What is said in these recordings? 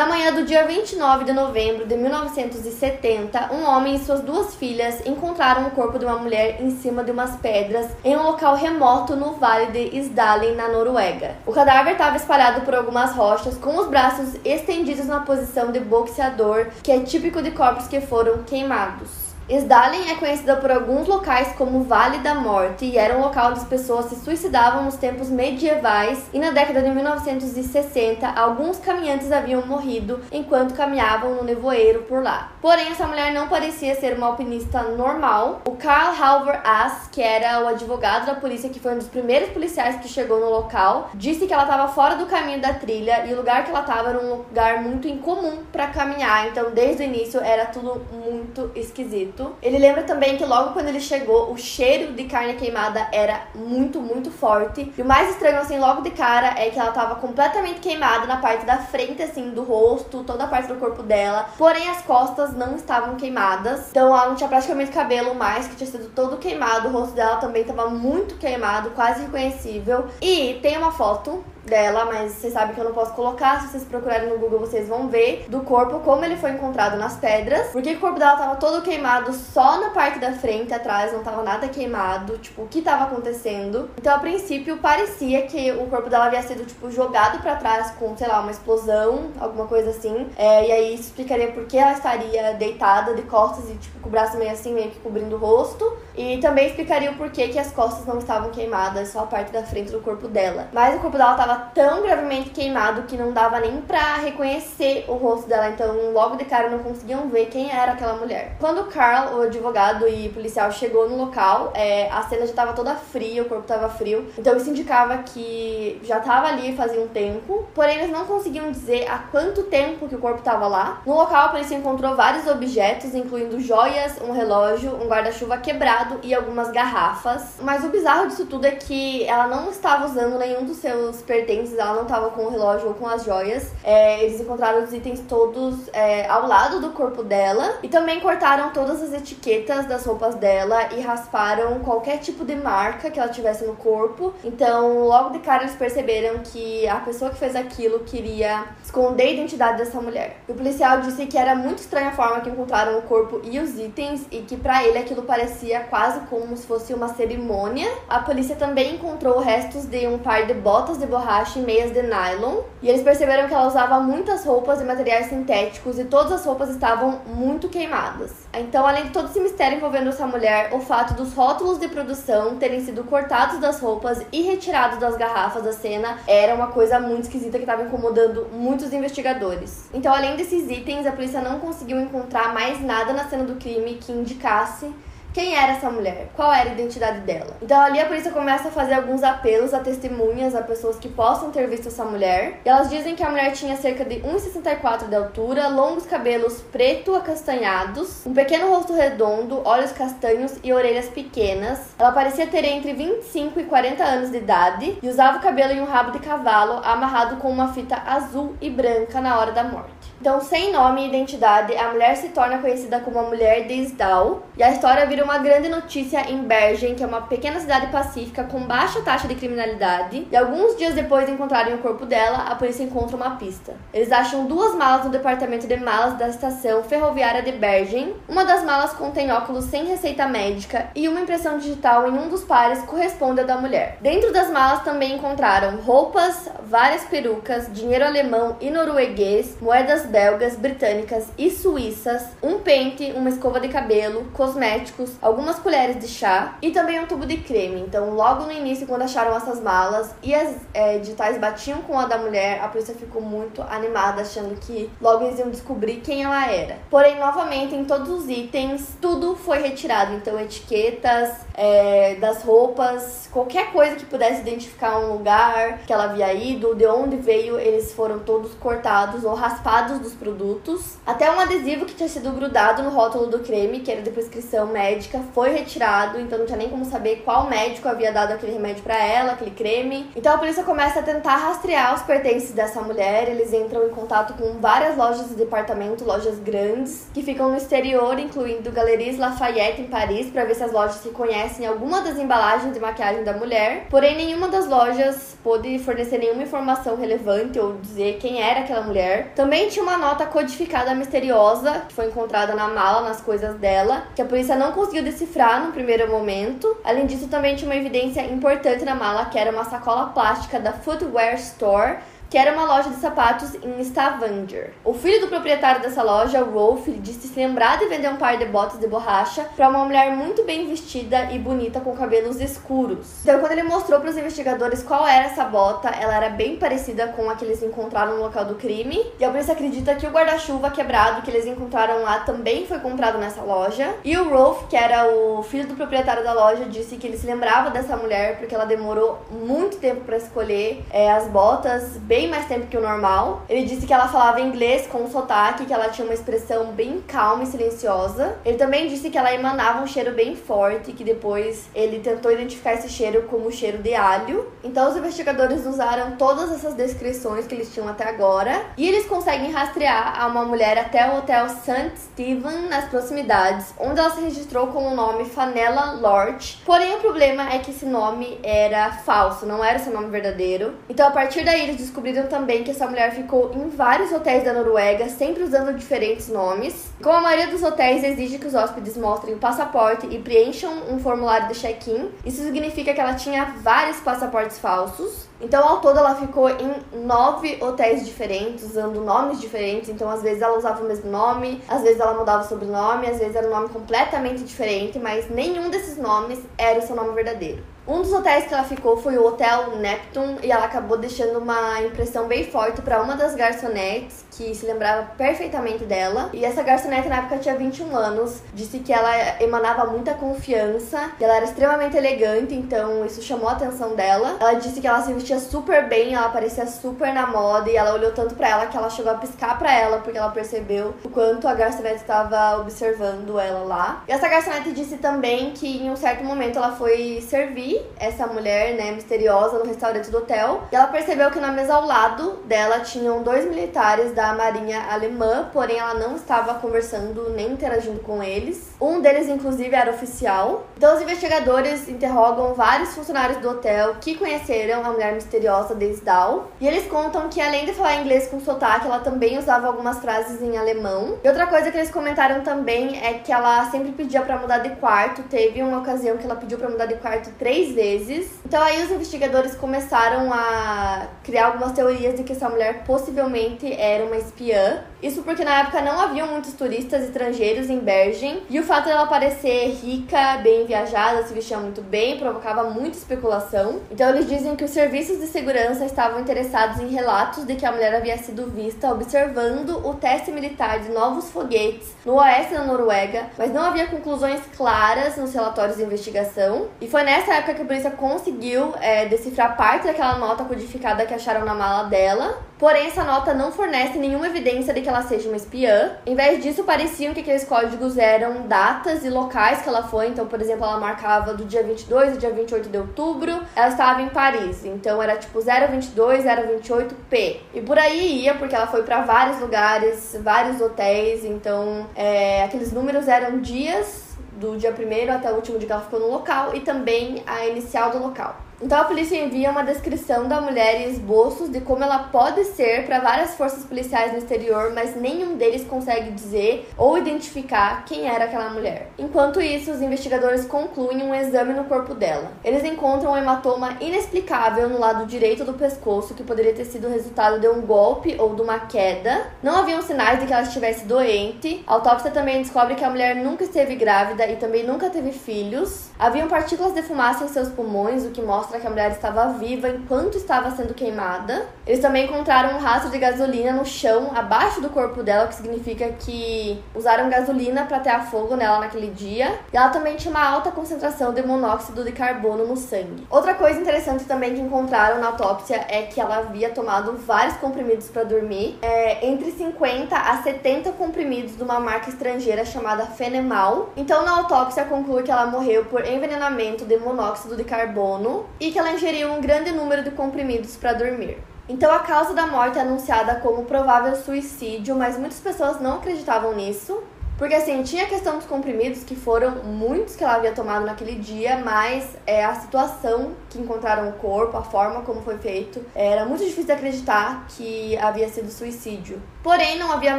Na manhã do dia 29 de novembro de 1970, um homem e suas duas filhas encontraram o corpo de uma mulher em cima de umas pedras em um local remoto no vale de Isdalen, na Noruega. O cadáver estava espalhado por algumas rochas, com os braços estendidos na posição de boxeador, que é típico de corpos que foram queimados. Sdalen é conhecida por alguns locais como Vale da Morte e era um local onde as pessoas se suicidavam nos tempos medievais e na década de 1960 alguns caminhantes haviam morrido enquanto caminhavam no nevoeiro por lá. Porém, essa mulher não parecia ser uma alpinista normal. O Karl Halvor Ass, que era o advogado da polícia que foi um dos primeiros policiais que chegou no local, disse que ela estava fora do caminho da trilha e o lugar que ela estava era um lugar muito incomum para caminhar, então desde o início era tudo muito esquisito. Ele lembra também que logo quando ele chegou, o cheiro de carne queimada era muito, muito forte. E o mais estranho, assim, logo de cara, é que ela tava completamente queimada na parte da frente, assim, do rosto, toda a parte do corpo dela. Porém, as costas não estavam queimadas. Então, ela não tinha praticamente cabelo mais, que tinha sido todo queimado. O rosto dela também tava muito queimado, quase reconhecível. E tem uma foto dela, mas vocês sabem que eu não posso colocar. Se vocês procurarem no Google, vocês vão ver do corpo como ele foi encontrado nas pedras. Porque o corpo dela tava todo queimado só na parte da frente, atrás não tava nada queimado. Tipo, o que tava acontecendo? Então, a princípio, parecia que o corpo dela havia sido, tipo, jogado para trás com, sei lá, uma explosão, alguma coisa assim. É, e aí isso explicaria por que ela estaria deitada de costas e, tipo, com o braço meio assim, meio que cobrindo o rosto. E também explicaria o porquê que as costas não estavam queimadas, só a parte da frente do corpo dela. Mas o corpo dela tava tão gravemente queimado que não dava nem pra reconhecer o rosto dela, então logo de cara não conseguiam ver quem era aquela mulher. Quando Carl, o advogado e policial, chegou no local, é, a cena já tava toda fria, o corpo tava frio, então isso indicava que já tava ali fazia um tempo, porém eles não conseguiam dizer há quanto tempo que o corpo tava lá. No local a polícia encontrou vários objetos, incluindo joias, um relógio, um guarda-chuva quebrado e algumas garrafas. Mas o bizarro disso tudo é que ela não estava usando nenhum dos seus pertences, ela não estava com o relógio ou com as joias. É, eles encontraram os itens todos é, ao lado do corpo dela e também cortaram todas as etiquetas das roupas dela e rasparam qualquer tipo de marca que ela tivesse no corpo. Então, logo de cara, eles perceberam que a pessoa que fez aquilo queria esconder a identidade dessa mulher. O policial disse que era muito estranha a forma que encontraram o corpo e os itens e que para ele aquilo parecia quase como se fosse uma cerimônia. A polícia também encontrou restos de um par de botas de borracha e meias de nylon. E eles perceberam que ela usava muitas roupas e materiais sintéticos e todas as roupas estavam muito queimadas. Então, além de todo esse mistério envolvendo essa mulher, o fato dos rótulos de produção terem sido cortados das roupas e retirados das garrafas da cena era uma coisa muito esquisita que estava incomodando muitos investigadores. Então, além desses itens, a polícia não conseguiu encontrar mais nada na cena do crime que indicasse quem era essa mulher? Qual era a identidade dela? Então ali a polícia começa a fazer alguns apelos a testemunhas, a pessoas que possam ter visto essa mulher. E elas dizem que a mulher tinha cerca de 1,64 de altura, longos cabelos preto acastanhados, um pequeno rosto redondo, olhos castanhos e orelhas pequenas. Ela parecia ter entre 25 e 40 anos de idade e usava o cabelo em um rabo de cavalo amarrado com uma fita azul e branca na hora da morte. Então, sem nome e identidade, a mulher se torna conhecida como a mulher de Isdal, e a história vira uma grande notícia em Bergen, que é uma pequena cidade pacífica com baixa taxa de criminalidade. E alguns dias depois de encontrarem o corpo dela, a polícia encontra uma pista. Eles acham duas malas no departamento de malas da estação ferroviária de Bergen. Uma das malas contém óculos sem receita médica e uma impressão digital em um dos pares corresponde à da mulher. Dentro das malas também encontraram roupas, várias perucas, dinheiro alemão e norueguês, moedas belgas, britânicas e suíças, um pente, uma escova de cabelo, cosméticos, algumas colheres de chá e também um tubo de creme. Então, logo no início, quando acharam essas malas e as é, batiam com a da mulher, a polícia ficou muito animada, achando que logo eles iam descobrir quem ela era. Porém, novamente, em todos os itens, tudo foi retirado. Então, etiquetas é, das roupas, qualquer coisa que pudesse identificar um lugar que ela havia ido, de onde veio, eles foram todos cortados ou raspados dos produtos. Até um adesivo que tinha sido grudado no rótulo do creme, que era de prescrição médica, foi retirado, então não tinha nem como saber qual médico havia dado aquele remédio para ela, aquele creme. Então a polícia começa a tentar rastrear os pertences dessa mulher. Eles entram em contato com várias lojas de departamento, lojas grandes, que ficam no exterior, incluindo Galeries Lafayette em Paris, para ver se as lojas reconhecem alguma das embalagens de maquiagem da mulher. Porém, nenhuma das lojas pôde fornecer nenhuma informação relevante ou dizer quem era aquela mulher. Também tinha uma nota codificada misteriosa que foi encontrada na mala, nas coisas dela, que a polícia não conseguiu decifrar no primeiro momento. Além disso, também tinha uma evidência importante na mala, que era uma sacola plástica da Footwear Store que era uma loja de sapatos em Stavanger. O filho do proprietário dessa loja, Rolf, disse se lembrar de vender um par de botas de borracha para uma mulher muito bem vestida e bonita com cabelos escuros. Então, quando ele mostrou para os investigadores qual era essa bota, ela era bem parecida com a que eles encontraram no local do crime. E a polícia acredita que o guarda-chuva quebrado que eles encontraram lá também foi comprado nessa loja. E o Rolf, que era o filho do proprietário da loja, disse que ele se lembrava dessa mulher porque ela demorou muito tempo para escolher é, as botas, bem bem mais tempo que o normal. Ele disse que ela falava inglês com sotaque, que ela tinha uma expressão bem calma e silenciosa. Ele também disse que ela emanava um cheiro bem forte, que depois ele tentou identificar esse cheiro como cheiro de alho. Então os investigadores usaram todas essas descrições que eles tinham até agora e eles conseguem rastrear a uma mulher até o hotel St. Stephen nas proximidades, onde ela se registrou com o nome Fanella Lorch. Porém, o problema é que esse nome era falso, não era seu nome verdadeiro. Então, a partir daí, eles descobriram descobriram também que essa mulher ficou em vários hotéis da Noruega, sempre usando diferentes nomes. Como a maioria dos hotéis exige que os hóspedes mostrem o passaporte e preencham um formulário de check-in, isso significa que ela tinha vários passaportes falsos. Então, ao todo, ela ficou em nove hotéis diferentes, usando nomes diferentes. Então, às vezes ela usava o mesmo nome, às vezes ela mudava o sobrenome, às vezes era um nome completamente diferente, mas nenhum desses nomes era o seu nome verdadeiro. Um dos hotéis que ela ficou foi o Hotel Neptune e ela acabou deixando uma impressão bem forte para uma das garçonetes que se lembrava perfeitamente dela. E essa garçonete na época tinha 21 anos, disse que ela emanava muita confiança, que ela era extremamente elegante, então isso chamou a atenção dela. Ela disse que ela se vestia super bem, ela parecia super na moda e ela olhou tanto para ela que ela chegou a piscar para ela porque ela percebeu o quanto a garçonete estava observando ela lá. E essa garçonete disse também que em um certo momento ela foi servir essa mulher, né, misteriosa no restaurante do hotel. E ela percebeu que na mesa ao lado dela tinham dois militares da marinha alemã, porém ela não estava conversando nem interagindo com eles. Um deles, inclusive, era oficial. Então, os investigadores interrogam vários funcionários do hotel que conheceram a mulher misteriosa de Isdal. E eles contam que, além de falar inglês com sotaque, ela também usava algumas frases em alemão. E outra coisa que eles comentaram também é que ela sempre pedia para mudar de quarto. Teve uma ocasião que ela pediu para mudar de quarto três vezes. Então, aí os investigadores começaram a criar algumas teorias de que essa mulher possivelmente era uma espiã. Isso porque na época não haviam muitos turistas estrangeiros em Bergen e o fato dela parecer rica, bem viajada, se vestia muito bem, provocava muita especulação. Então eles dizem que os serviços de segurança estavam interessados em relatos de que a mulher havia sido vista observando o teste militar de novos foguetes no oeste da Noruega, mas não havia conclusões claras nos relatórios de investigação. E foi nessa época que a polícia conseguiu é, decifrar parte daquela nota codificada que acharam na mala dela. Porém, essa nota não fornece nenhuma evidência de que ela seja uma espiã. Em vez disso, pareciam que aqueles códigos eram datas e locais que ela foi. Então, por exemplo, ela marcava do dia 22 ao dia 28 de outubro. Ela estava em Paris. Então, era tipo 022, 028P. E por aí ia, porque ela foi para vários lugares, vários hotéis. Então, é, aqueles números eram dias do dia primeiro até o último que ela ficou no local e também a inicial do local. Então a polícia envia uma descrição da mulher e esboços de como ela pode ser para várias forças policiais no exterior, mas nenhum deles consegue dizer ou identificar quem era aquela mulher. Enquanto isso, os investigadores concluem um exame no corpo dela. Eles encontram um hematoma inexplicável no lado direito do pescoço que poderia ter sido resultado de um golpe ou de uma queda. Não haviam sinais de que ela estivesse doente. A autópsia também descobre que a mulher nunca esteve grávida e também nunca teve filhos. Haviam partículas de fumaça em seus pulmões, o que mostra mostra que a mulher estava viva enquanto estava sendo queimada. Eles também encontraram um rastro de gasolina no chão, abaixo do corpo dela, o que significa que usaram gasolina para ter fogo nela naquele dia. E ela também tinha uma alta concentração de monóxido de carbono no sangue. Outra coisa interessante também que encontraram na autópsia é que ela havia tomado vários comprimidos para dormir, é, entre 50 a 70 comprimidos de uma marca estrangeira chamada Fenemal. Então, na autópsia conclui que ela morreu por envenenamento de monóxido de carbono e que ela ingeriu um grande número de comprimidos para dormir. Então, a causa da morte é anunciada como provável suicídio, mas muitas pessoas não acreditavam nisso. Porque assim, tinha a questão dos comprimidos, que foram muitos que ela havia tomado naquele dia, mas é, a situação que encontraram o corpo, a forma como foi feito, era muito difícil de acreditar que havia sido suicídio. Porém, não havia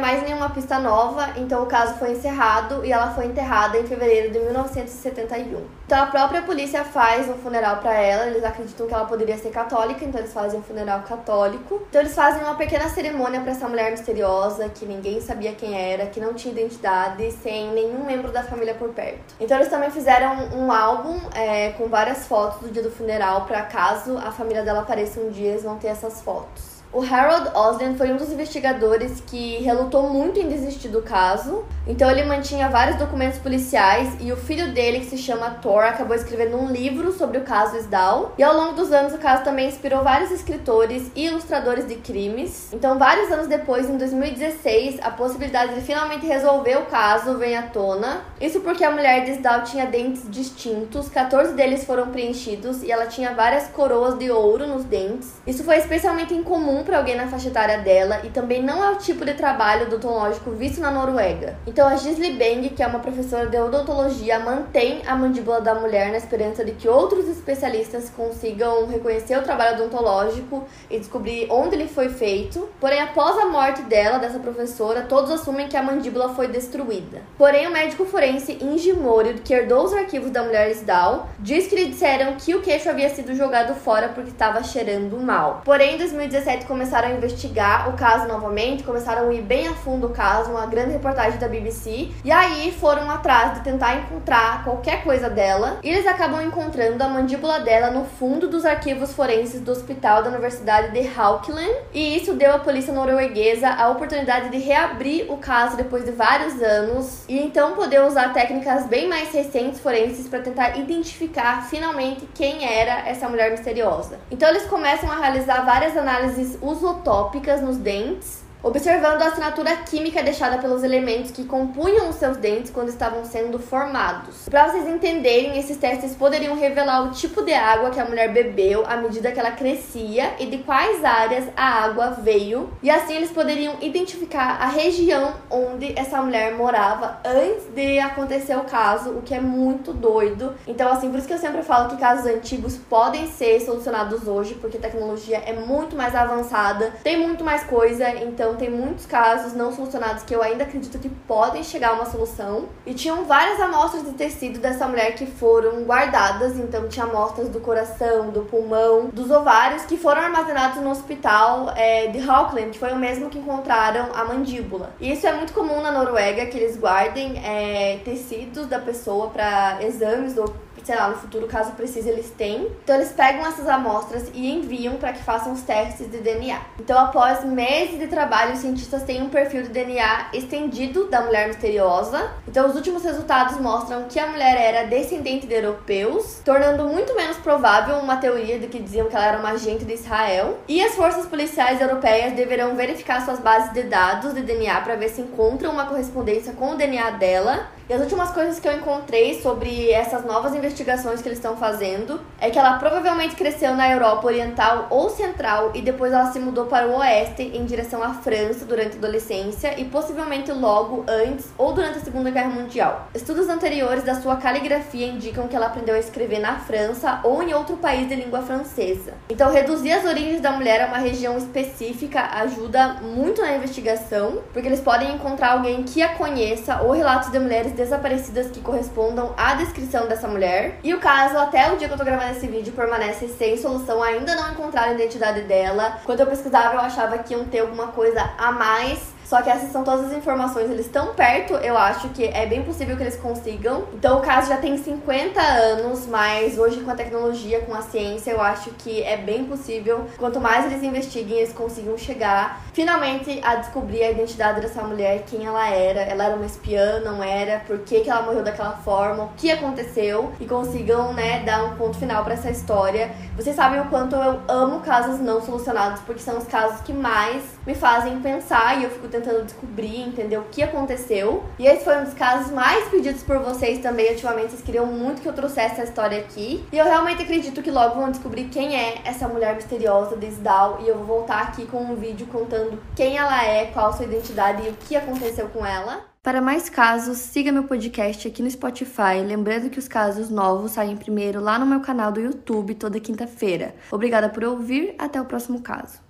mais nenhuma pista nova, então o caso foi encerrado e ela foi enterrada em fevereiro de 1971. Então a própria polícia faz um funeral para ela, eles acreditam que ela poderia ser católica, então eles fazem um funeral católico. Então eles fazem uma pequena cerimônia para essa mulher misteriosa, que ninguém sabia quem era, que não tinha identidade, sem nenhum membro da família por perto. Então eles também fizeram um álbum é, com várias fotos do dia do funeral, para caso a família dela apareça um dia, eles vão ter essas fotos. O Harold Osden foi um dos investigadores que relutou muito em desistir do caso, então ele mantinha vários documentos policiais e o filho dele, que se chama Thor, acabou escrevendo um livro sobre o caso Sdal. E ao longo dos anos, o caso também inspirou vários escritores e ilustradores de crimes. Então, vários anos depois, em 2016, a possibilidade de finalmente resolver o caso vem à tona. Isso porque a mulher de Sdal tinha dentes distintos, 14 deles foram preenchidos e ela tinha várias coroas de ouro nos dentes. Isso foi especialmente incomum para alguém na faixa etária dela e também não é o tipo de trabalho odontológico visto na Noruega. Então a Gisli Beng, que é uma professora de odontologia, mantém a mandíbula da mulher na esperança de que outros especialistas consigam reconhecer o trabalho odontológico e descobrir onde ele foi feito. Porém, após a morte dela, dessa professora, todos assumem que a mandíbula foi destruída. Porém, o médico forense Ingi Mori, que herdou os arquivos da mulher Sdal, diz que lhe disseram que o queixo havia sido jogado fora porque estava cheirando mal. Porém, em 2017 começaram a investigar o caso novamente, começaram a ir bem a fundo o caso, uma grande reportagem da BBC, e aí foram atrás de tentar encontrar qualquer coisa dela, e eles acabam encontrando a mandíbula dela no fundo dos arquivos forenses do hospital da Universidade de Haukeland, e isso deu à polícia norueguesa a oportunidade de reabrir o caso depois de vários anos, e então poder usar técnicas bem mais recentes forenses para tentar identificar finalmente quem era essa mulher misteriosa. Então eles começam a realizar várias análises usotópicas nos dentes observando a assinatura química deixada pelos elementos que compunham os seus dentes quando estavam sendo formados. Para vocês entenderem, esses testes poderiam revelar o tipo de água que a mulher bebeu à medida que ela crescia e de quais áreas a água veio, e assim eles poderiam identificar a região onde essa mulher morava antes de acontecer o caso, o que é muito doido. Então, assim, por isso que eu sempre falo que casos antigos podem ser solucionados hoje, porque a tecnologia é muito mais avançada, tem muito mais coisa, então então tem muitos casos não solucionados que eu ainda acredito que podem chegar a uma solução. E tinham várias amostras de tecido dessa mulher que foram guardadas, então tinha amostras do coração, do pulmão, dos ovários que foram armazenados no hospital é, de Auckland, que foi o mesmo que encontraram a mandíbula. E isso é muito comum na Noruega que eles guardem é, tecidos da pessoa para exames ou sei lá, no futuro, caso precise, eles têm. Então eles pegam essas amostras e enviam para que façam os testes de DNA. Então, após meses de trabalho, os cientistas têm um perfil de DNA estendido da mulher misteriosa. Então, os últimos resultados mostram que a mulher era descendente de europeus, tornando muito menos provável uma teoria de que diziam que ela era uma agente de Israel. E as forças policiais europeias deverão verificar suas bases de dados de DNA para ver se encontram uma correspondência com o DNA dela e as últimas coisas que eu encontrei sobre essas novas investigações que eles estão fazendo é que ela provavelmente cresceu na Europa Oriental ou Central e depois ela se mudou para o Oeste em direção à França durante a adolescência e possivelmente logo antes ou durante a Segunda Guerra Mundial. Estudos anteriores da sua caligrafia indicam que ela aprendeu a escrever na França ou em outro país de língua francesa. Então, reduzir as origens da mulher a uma região específica ajuda muito na investigação, porque eles podem encontrar alguém que a conheça ou relatos de mulheres desaparecidas que correspondam à descrição dessa mulher. E o caso, até o dia que eu tô gravando esse vídeo, permanece sem solução. Ainda não encontraram a identidade dela. Quando eu pesquisava, eu achava que iam ter alguma coisa a mais Só que essas são todas as informações, eles estão perto, eu acho que é bem possível que eles consigam. Então o caso já tem 50 anos, mas hoje com a tecnologia, com a ciência, eu acho que é bem possível. Quanto mais eles investiguem, eles consigam chegar finalmente a descobrir a identidade dessa mulher, quem ela era. Ela era uma espiã, não era? Por que, que ela morreu daquela forma? O que aconteceu? E consigam, né, dar um ponto final para essa história. Vocês sabem o quanto eu amo casos não solucionados, porque são os casos que mais me fazem pensar e eu fico tentando descobrir, entender o que aconteceu. E esse foi um dos casos mais pedidos por vocês também. Ultimamente, vocês queriam muito que eu trouxesse essa história aqui. E eu realmente acredito que logo vão descobrir quem é essa mulher misteriosa de Isdal. E eu vou voltar aqui com um vídeo contando quem ela é, qual sua identidade e o que aconteceu com ela. Para mais casos, siga meu podcast aqui no Spotify. Lembrando que os casos novos saem primeiro lá no meu canal do YouTube toda quinta-feira. Obrigada por ouvir, até o próximo caso.